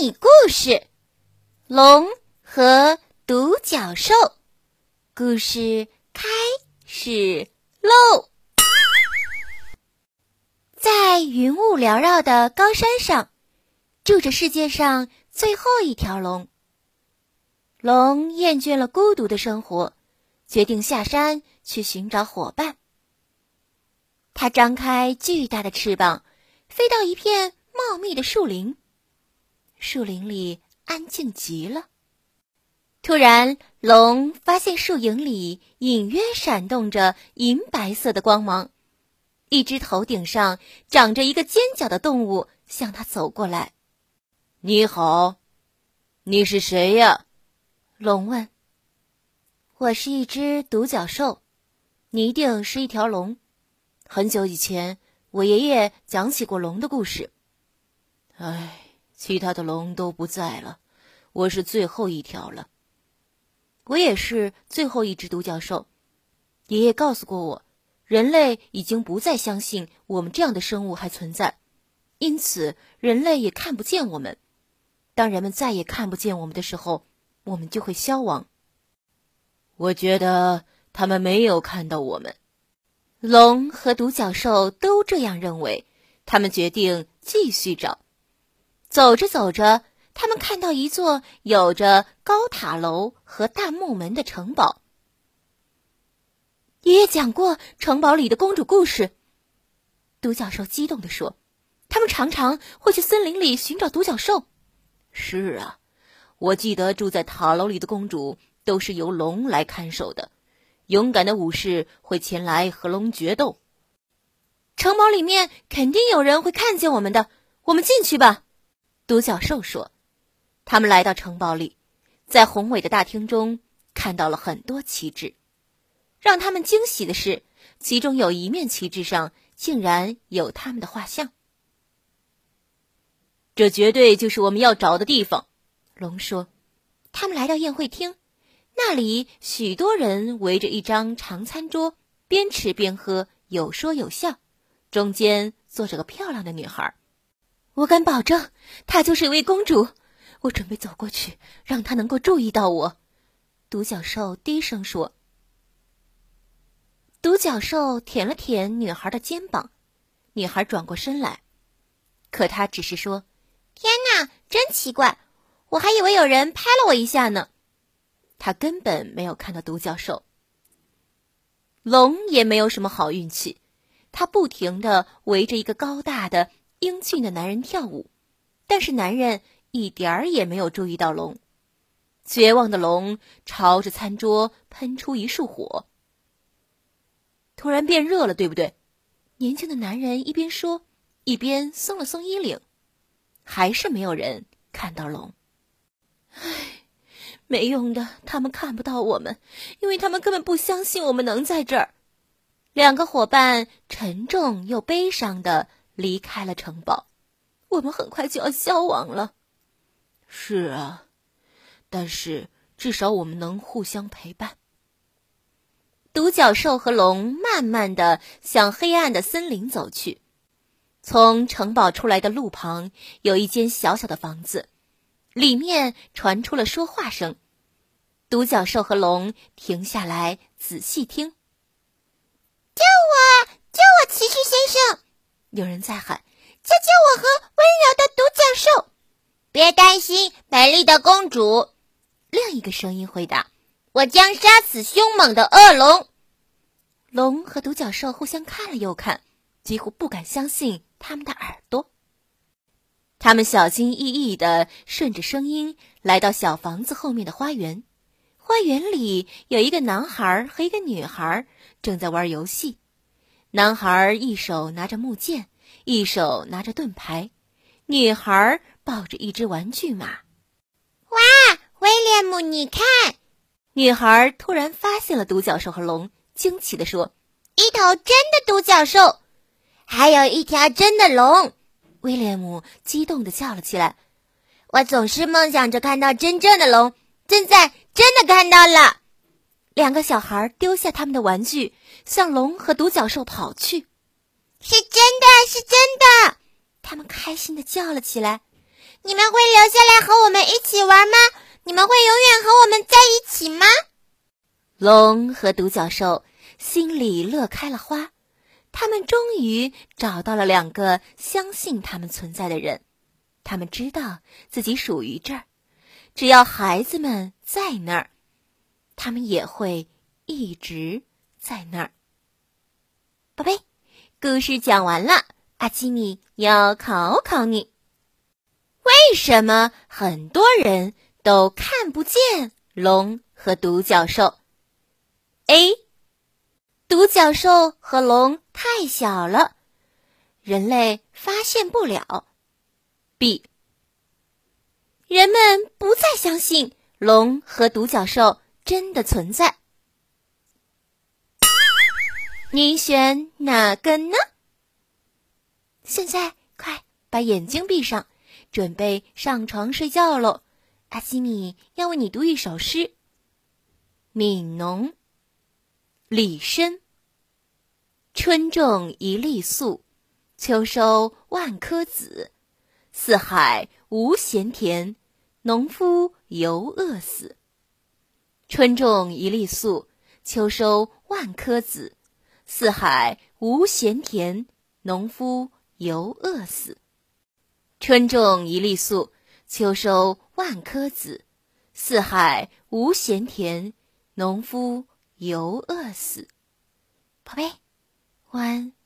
你故事：龙和独角兽。故事开始喽！在云雾缭绕的高山上，住着世界上最后一条龙。龙厌倦了孤独的生活，决定下山去寻找伙伴。它张开巨大的翅膀，飞到一片茂密的树林。树林里安静极了。突然，龙发现树影里隐约闪动着银白色的光芒，一只头顶上长着一个尖角的动物向他走过来。“你好，你是谁呀？”龙问。“我是一只独角兽，你一定是一条龙。很久以前，我爷爷讲起过龙的故事。”唉。其他的龙都不在了，我是最后一条了。我也是最后一只独角兽。爷爷告诉过我，人类已经不再相信我们这样的生物还存在，因此人类也看不见我们。当人们再也看不见我们的时候，我们就会消亡。我觉得他们没有看到我们。龙和独角兽都这样认为，他们决定继续找。走着走着，他们看到一座有着高塔楼和大木门的城堡。爷爷讲过城堡里的公主故事。独角兽激动地说：“他们常常会去森林里寻找独角兽。”是啊，我记得住在塔楼里的公主都是由龙来看守的，勇敢的武士会前来和龙决斗。城堡里面肯定有人会看见我们的，我们进去吧。独角兽说：“他们来到城堡里，在宏伟的大厅中看到了很多旗帜。让他们惊喜的是，其中有一面旗帜上竟然有他们的画像。这绝对就是我们要找的地方。”龙说：“他们来到宴会厅，那里许多人围着一张长餐桌，边吃边喝，有说有笑。中间坐着个漂亮的女孩。”我敢保证，她就是一位公主。我准备走过去，让她能够注意到我。独角兽低声说。独角兽舔了舔女孩的肩膀，女孩转过身来，可她只是说：“天哪，真奇怪！我还以为有人拍了我一下呢。”她根本没有看到独角兽。龙也没有什么好运气，他不停的围着一个高大的。英俊的男人跳舞，但是男人一点儿也没有注意到龙。绝望的龙朝着餐桌喷出一束火。突然变热了，对不对？年轻的男人一边说，一边松了松衣领。还是没有人看到龙。唉，没用的，他们看不到我们，因为他们根本不相信我们能在这儿。两个伙伴沉重又悲伤的。离开了城堡，我们很快就要消亡了。是啊，但是至少我们能互相陪伴。独角兽和龙慢慢的向黑暗的森林走去。从城堡出来的路旁有一间小小的房子，里面传出了说话声。独角兽和龙停下来仔细听：“救我！救我，骑士先生！”有人在喊：“救救我和温柔的独角兽！”别担心，美丽的公主。另一个声音回答：“我将杀死凶猛的恶龙。”龙和独角兽互相看了又看，几乎不敢相信他们的耳朵。他们小心翼翼的顺着声音来到小房子后面的花园。花园里有一个男孩和一个女孩正在玩游戏。男孩一手拿着木剑，一手拿着盾牌，女孩抱着一只玩具马。哇，威廉姆，你看！女孩突然发现了独角兽和龙，惊奇地说：“一头真的独角兽，还有一条真的龙！”威廉姆激动地叫了起来：“我总是梦想着看到真正的龙，现在真的看到了！”两个小孩丢下他们的玩具，向龙和独角兽跑去。是真的，是真的！他们开心的叫了起来。你们会留下来和我们一起玩吗？你们会永远和我们在一起吗？龙和独角兽心里乐开了花，他们终于找到了两个相信他们存在的人。他们知道自己属于这儿，只要孩子们在那儿，他们也会一直在那儿。宝贝，故事讲完了，阿基米要考考你：为什么很多人都看不见龙和独角兽？A，独角兽和龙太小了，人类发现不了。B，人们不再相信龙和独角兽真的存在。你选哪个呢？现在快把眼睛闭上，准备上床睡觉喽。阿基米要为你读一首诗，《悯农》。李绅：春种一粒粟，秋收万颗子。四海无闲田，农夫犹饿死。春种一粒粟，秋收万颗子。四海无闲田，农夫犹饿死。春种一粒粟，秋收万颗子。四海无闲田，农夫。犹饿死，宝贝，晚安。